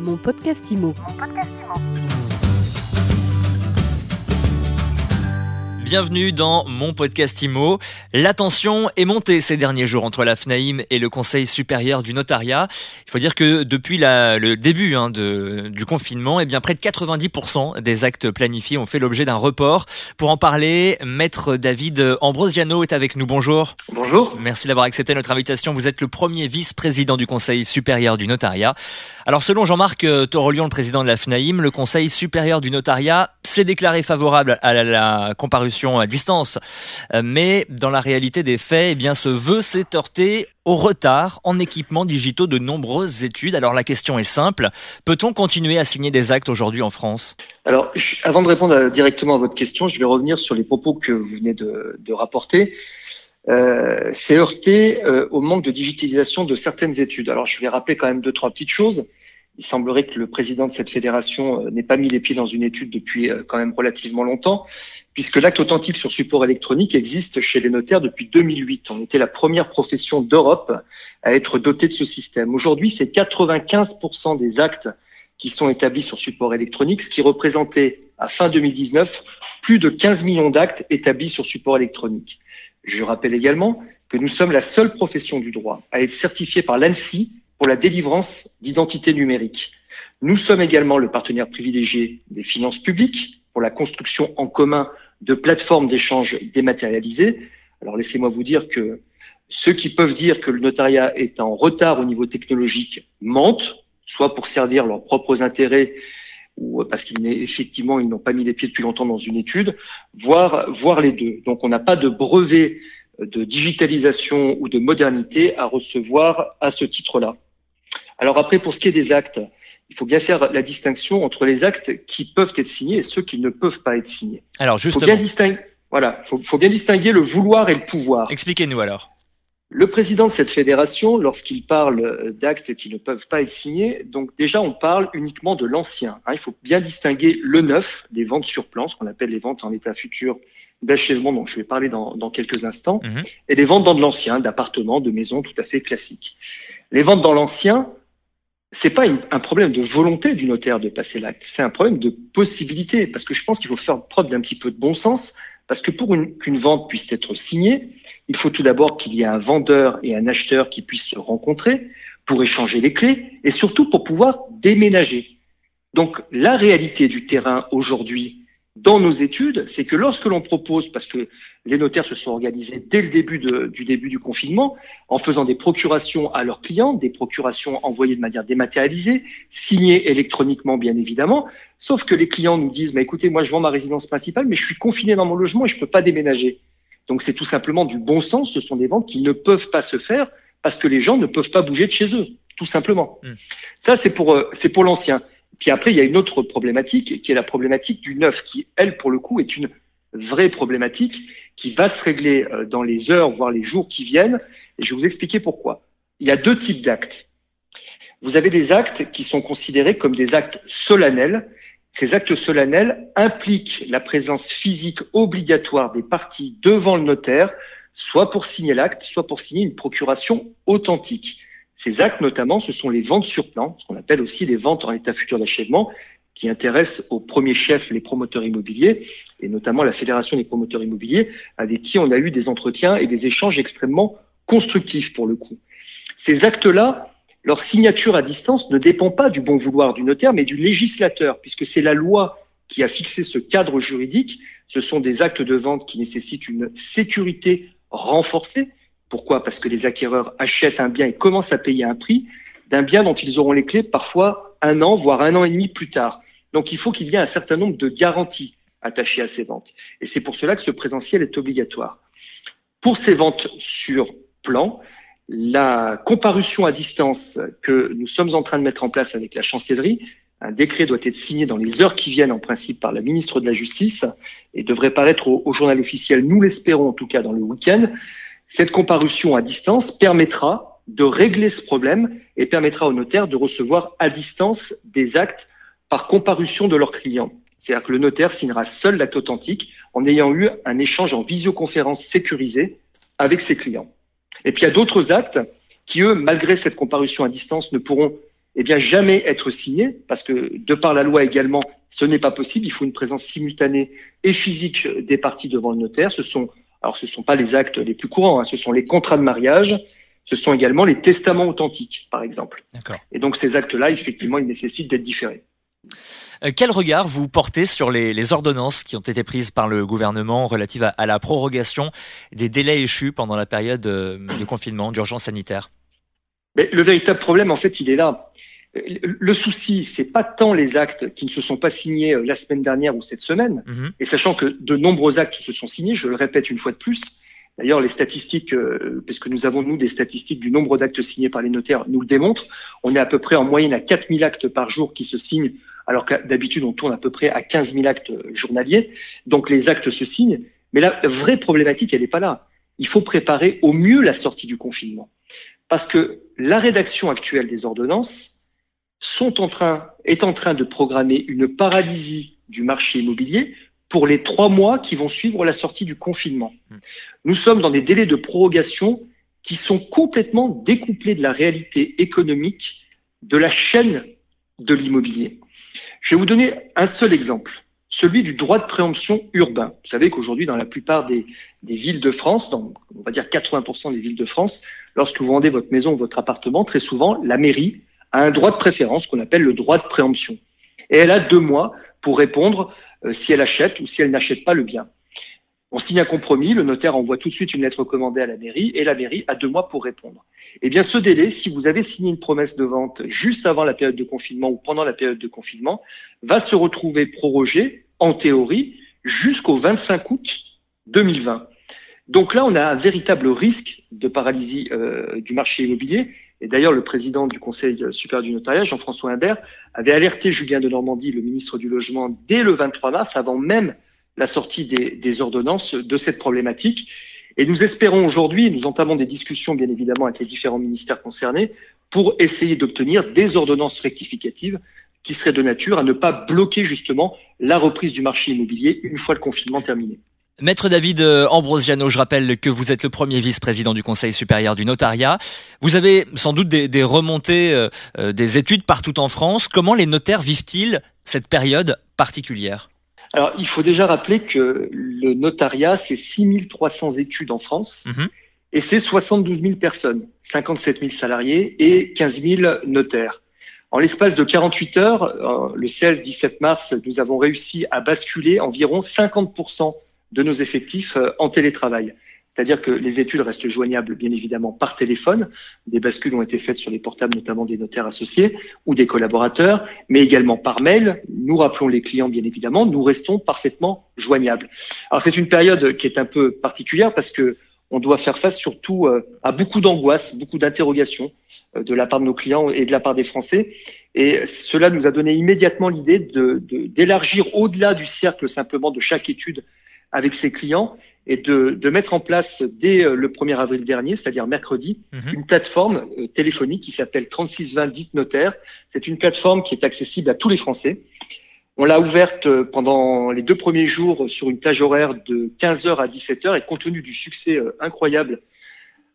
Mon podcast IMO. Bienvenue dans mon podcast IMO. La tension est montée ces derniers jours entre la FNAIM et le Conseil supérieur du notariat. Il faut dire que depuis la, le début hein, de, du confinement, eh bien près de 90% des actes planifiés ont fait l'objet d'un report. Pour en parler, Maître David Ambrosiano est avec nous. Bonjour. Bonjour. Merci d'avoir accepté notre invitation. Vous êtes le premier vice-président du Conseil supérieur du notariat. Alors selon Jean-Marc Torolion, le président de la FNAIM, le Conseil supérieur du notariat s'est déclaré favorable à la, la comparution à distance. Euh, mais dans la réalité des faits, eh bien, ce vœu s'est heurté au retard en équipements digitaux de nombreuses études. Alors la question est simple, peut-on continuer à signer des actes aujourd'hui en France? Alors avant de répondre directement à votre question, je vais revenir sur les propos que vous venez de, rapporter. Euh, c'est heurté euh, au manque de digitalisation de certaines études. Alors je vais rappeler quand même deux, trois petites choses. Il semblerait que le président de cette fédération euh, n'ait pas mis les pieds dans une étude depuis euh, quand même relativement longtemps, puisque l'acte authentique sur support électronique existe chez les notaires depuis 2008. On était la première profession d'Europe à être dotée de ce système. Aujourd'hui, c'est 95% des actes qui sont établis sur support électronique, ce qui représentait à fin 2019 plus de 15 millions d'actes établis sur support électronique. Je rappelle également que nous sommes la seule profession du droit à être certifiée par l'ANSI pour la délivrance d'identités numériques. Nous sommes également le partenaire privilégié des finances publiques pour la construction en commun de plateformes d'échange dématérialisées. Alors laissez-moi vous dire que ceux qui peuvent dire que le notariat est en retard au niveau technologique mentent, soit pour servir leurs propres intérêts ou parce qu'effectivement ils n'ont pas mis les pieds depuis longtemps dans une étude, voire, voire les deux. Donc on n'a pas de brevet de digitalisation ou de modernité à recevoir à ce titre-là. Alors après, pour ce qui est des actes, il faut bien faire la distinction entre les actes qui peuvent être signés et ceux qui ne peuvent pas être signés. Alors justement, faut bien distinguer, voilà, faut, faut bien distinguer le vouloir et le pouvoir. Expliquez-nous alors. Le président de cette fédération, lorsqu'il parle d'actes qui ne peuvent pas être signés, donc déjà on parle uniquement de l'ancien. Hein, il faut bien distinguer le neuf, les ventes sur plan, ce qu'on appelle les ventes en état futur d'achèvement, dont je vais parler dans, dans quelques instants, Mhm. et les ventes dans de l'ancien, d'appartements, de maisons tout à fait classiques. Les ventes dans l'ancien, c'est pas un problème de volonté du notaire de passer l'acte, c'est un problème de possibilité, parce que je pense qu'il faut faire preuve d'un petit peu de bon sens, parce que pour une- qu'une vente puisse être signée, il faut tout d'abord qu'il y ait un vendeur et un acheteur qui puissent se rencontrer pour échanger les clés et surtout pour pouvoir déménager. Donc la réalité du terrain aujourd'hui dans nos études, c'est que lorsque l'on propose, parce que les notaires se sont organisés dès le début de- du début du confinement, en faisant des procurations à leurs clients, des procurations envoyées de manière dématérialisée, signées électroniquement bien évidemment, sauf que les clients nous disent, mais écoutez, moi je vends ma résidence principale, mais je suis confiné dans mon logement et je peux pas déménager. Donc c'est tout simplement du bon sens, ce sont des ventes qui ne peuvent pas se faire parce que les gens ne peuvent pas bouger de chez eux, tout simplement. Mm. Ça c'est pour euh, c'est pour l'ancien. Puis après il y a une autre problématique qui est la problématique du neuf, qui elle pour le coup est une vraie problématique qui va se régler euh, dans les heures voire les jours qui viennent. Et je vais vous expliquer pourquoi. Il y a deux types d'actes. Vous avez des actes qui sont considérés comme des actes solennels. Ces actes solennels impliquent la présence physique obligatoire des parties devant le notaire, soit pour signer l'acte, soit pour signer une procuration authentique. Ces actes, notamment, ce sont les ventes sur plan, ce qu'on appelle aussi les ventes en état futur d'achèvement, qui intéressent au premier chef les promoteurs immobiliers, et notamment la Fédération des promoteurs immobiliers, avec qui on a eu des entretiens et des échanges extrêmement constructifs pour le coup. Ces actes-là, leur signature à distance ne dépend pas du bon vouloir du notaire, mais du législateur, puisque c'est la loi qui a fixé ce cadre juridique. Ce sont des actes de vente qui nécessitent une sécurité renforcée. Pourquoi? Parce que les acquéreurs achètent un bien et commencent à payer un prix d'un bien dont ils auront les clés parfois un an, voire un an et demi plus tard. Donc il faut qu'il y ait un certain nombre de garanties attachées à ces ventes. Et c'est pour cela que ce présentiel est obligatoire. Pour ces ventes sur plan, la comparution à distance que nous sommes en train de mettre en place avec la chancellerie, un décret doit être signé dans les heures qui viennent en principe par la ministre de la Justice et devrait paraître au, journal officiel, nous l'espérons en tout cas dans le week-end. Cette comparution à distance permettra de régler ce problème et permettra aux notaires de recevoir à distance des actes par comparution de leurs clients. C'est-à-dire que le notaire signera seul l'acte authentique en ayant eu un échange en visioconférence sécurisé avec ses clients. Et puis il y a d'autres actes qui, eux, malgré cette comparution à distance, ne pourront eh bien jamais être signé, parce que de par la loi également, ce n'est pas possible. Il faut une présence simultanée et physique des parties devant le notaire. Ce sont, alors ce sont pas les actes les plus courants, hein, ce sont les contrats de mariage, ce sont également les testaments authentiques, par exemple. Et donc ces actes-là, effectivement, ils nécessitent d'être différés. Euh, quel regard vous portez sur les, ordonnances qui ont été prises par le gouvernement relatives à, la prorogation des délais échus pendant la période euh, de confinement, d'urgence sanitaire? Mais Le véritable problème, en fait, il est là. Le souci, c'est pas tant les actes qui ne se sont pas signés euh, la semaine dernière ou cette semaine, mhm. et sachant que de nombreux actes se sont signés, je le répète une fois de plus, D'ailleurs, les statistiques, puisque nous avons, nous, des statistiques du nombre d'actes signés par les notaires, nous le démontrent. On est à peu près en moyenne à 4000 actes par jour qui se signent alors que d'habitude on tourne à peu près à 15 000 actes journaliers. Donc les actes se signent, mais la vraie problématique, elle n'est pas là. Il faut préparer au mieux la sortie du confinement, parce que la rédaction actuelle des ordonnances sont en train, est en train de programmer une paralysie du marché immobilier pour les trois mois qui vont suivre la sortie du confinement. Hmm. Nous sommes dans des délais de prorogation qui sont complètement découplés de la réalité économique de la chaîne de l'immobilier. Je vais vous donner un seul exemple, celui du droit de préemption urbain. Vous savez qu'aujourd'hui, dans la plupart des, villes de France, dans, on va dire 80% des villes de France, lorsque vous vendez votre maison ou votre appartement, très souvent, la mairie a un droit de préférence qu'on appelle le droit de préemption. Et elle a deux mois pour répondre euh, si elle achète ou si elle n'achète pas le bien. On signe un compromis, le notaire envoie tout de suite une lettre commandée à la mairie et la mairie a deux mois pour répondre. Eh bien, ce délai, si vous avez signé une promesse de vente juste avant la période de confinement ou pendant la période de confinement, va se retrouver prorogé, en théorie, jusqu'au 25 août 2020. Donc là, on a un véritable risque de paralysie euh, du marché immobilier. Et d'ailleurs, le président du Conseil supérieur du notariat, Jean-François Imbert, avait alerté Julien de Normandie, le ministre du Logement, dès le 23 mars, avant même la sortie des, des ordonnances de cette problématique. Et nous espérons aujourd'hui, nous entamons des discussions bien évidemment avec les différents ministères concernés pour essayer d'obtenir des ordonnances rectificatives qui seraient de nature à ne pas bloquer justement la reprise du marché immobilier une fois le confinement terminé. Maître David euh, Ambrosiano, je rappelle que vous êtes le premier vice-président du Conseil supérieur du notariat. Vous avez sans doute des, des remontées, euh, euh, des études partout en France. Comment les notaires vivent-ils cette période particulière? Alors, il faut déjà rappeler que le notariat, c'est 6300 études en France mhm. et c'est 72 000 personnes, 57 000 salariés et 15 000 notaires. En l'espace de 48 heures, le 16-17 mars, nous avons réussi à basculer environ 50 de nos effectifs euh, en télétravail. C'est-à-dire que les études restent joignables, bien évidemment, par téléphone. Des bascules ont été faites sur les portables, notamment des notaires associés ou des collaborateurs, mais également par mail. Nous rappelons les clients, bien évidemment. Nous restons parfaitement joignables. Alors, c'est une période qui est un peu particulière parce que on doit faire face surtout euh, à beaucoup d'angoisse, beaucoup d'interrogations euh, de la part de nos clients et de la part des Français. Et cela nous a donné immédiatement l'idée d'élargir de, au-delà du cercle simplement de chaque étude avec ses clients et de, de, mettre en place dès euh, le 1er avril dernier, c'est-à-dire mercredi, mhm. une plateforme euh, téléphonique qui s'appelle 3620 Dites Notaire. C'est une plateforme qui est accessible à tous les Français. On l'a ouverte euh, pendant les deux premiers jours sur une plage horaire de 15h à 17h et compte tenu du succès incroyable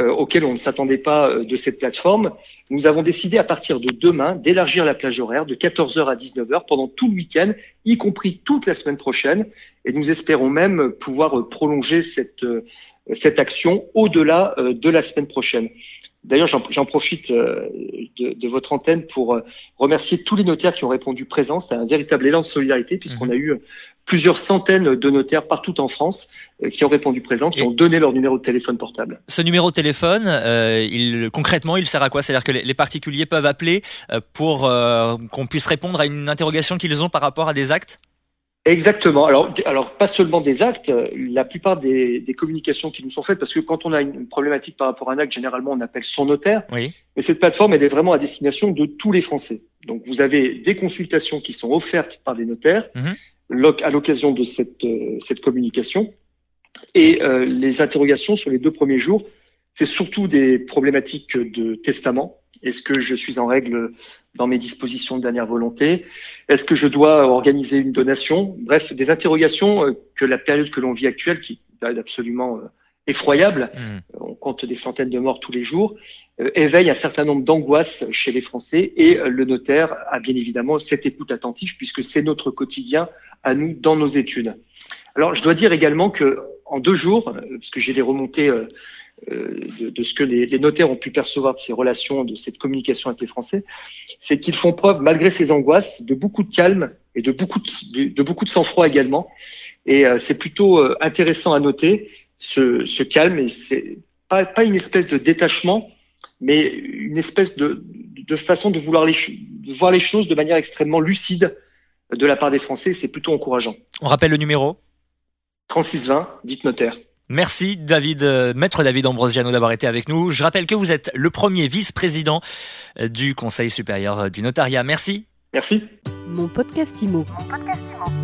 auquel on ne s'attendait pas de cette plateforme, nous avons décidé à partir de demain d'élargir la plage horaire de 14h à 19h pendant tout le week-end, y compris toute la semaine prochaine. Et nous espérons même pouvoir prolonger cette, euh, cette action au-delà de la semaine prochaine. D'ailleurs, j'en profite euh, de, de, votre antenne pour euh, remercier tous les notaires qui ont répondu présent. C'est un véritable élan de solidarité puisqu'on mhm. a eu plusieurs centaines de notaires partout en France euh, qui ont répondu présent, qui ont donné leur numéro de téléphone portable. Ce numéro de téléphone, il, concrètement, il sert à quoi? C'est-à-dire que les, particuliers peuvent appeler pour qu'on puisse répondre à une interrogation qu'ils ont par rapport à des actes? Exactement. Alors, alors pas seulement des actes, la plupart des, des, communications qui nous sont faites, parce que quand on a une problématique par rapport à un acte, généralement on appelle son notaire. Oui. Mais cette plateforme, elle est vraiment à destination de tous les Français. Donc vous avez des consultations qui sont offertes par des notaires mhm. à l'occasion de cette, euh, cette communication. Et euh, les interrogations sur les deux premiers jours, c'est surtout des problématiques de testament est-ce que je suis en règle dans mes dispositions de dernière volonté? Est-ce que je dois organiser une donation? Bref, des interrogations euh, que la période que l'on vit actuelle, qui est absolument euh, effroyable, mmh. compte des centaines de morts tous les jours, euh, éveille un certain nombre d'angoisses chez les Français et le notaire a bien évidemment cette écoute attentive puisque c'est notre quotidien à nous dans nos études. Alors, je dois dire également que en deux jours, parce que j'ai les remontées de, de, ce que les, notaires ont pu percevoir de ces relations, de cette communication avec les Français, c'est qu'ils font preuve, malgré ces angoisses, de beaucoup de calme et de beaucoup de, beaucoup de sang-froid également. Et euh, c'est plutôt euh, intéressant à noter ce, calme et c'est pas, pas une espèce de détachement, mais une espèce de, façon de vouloir de voir les choses de manière extrêmement lucide de la part des Français. C'est plutôt encourageant. On rappelle le numéro? 3620, dites notaire. Merci David, euh, maître David Ambrosiano d'avoir été avec nous. Je rappelle que vous êtes le premier vice-président du Conseil supérieur du notariat. Merci. Merci. Mon podcast IMO. Mon podcast IMO.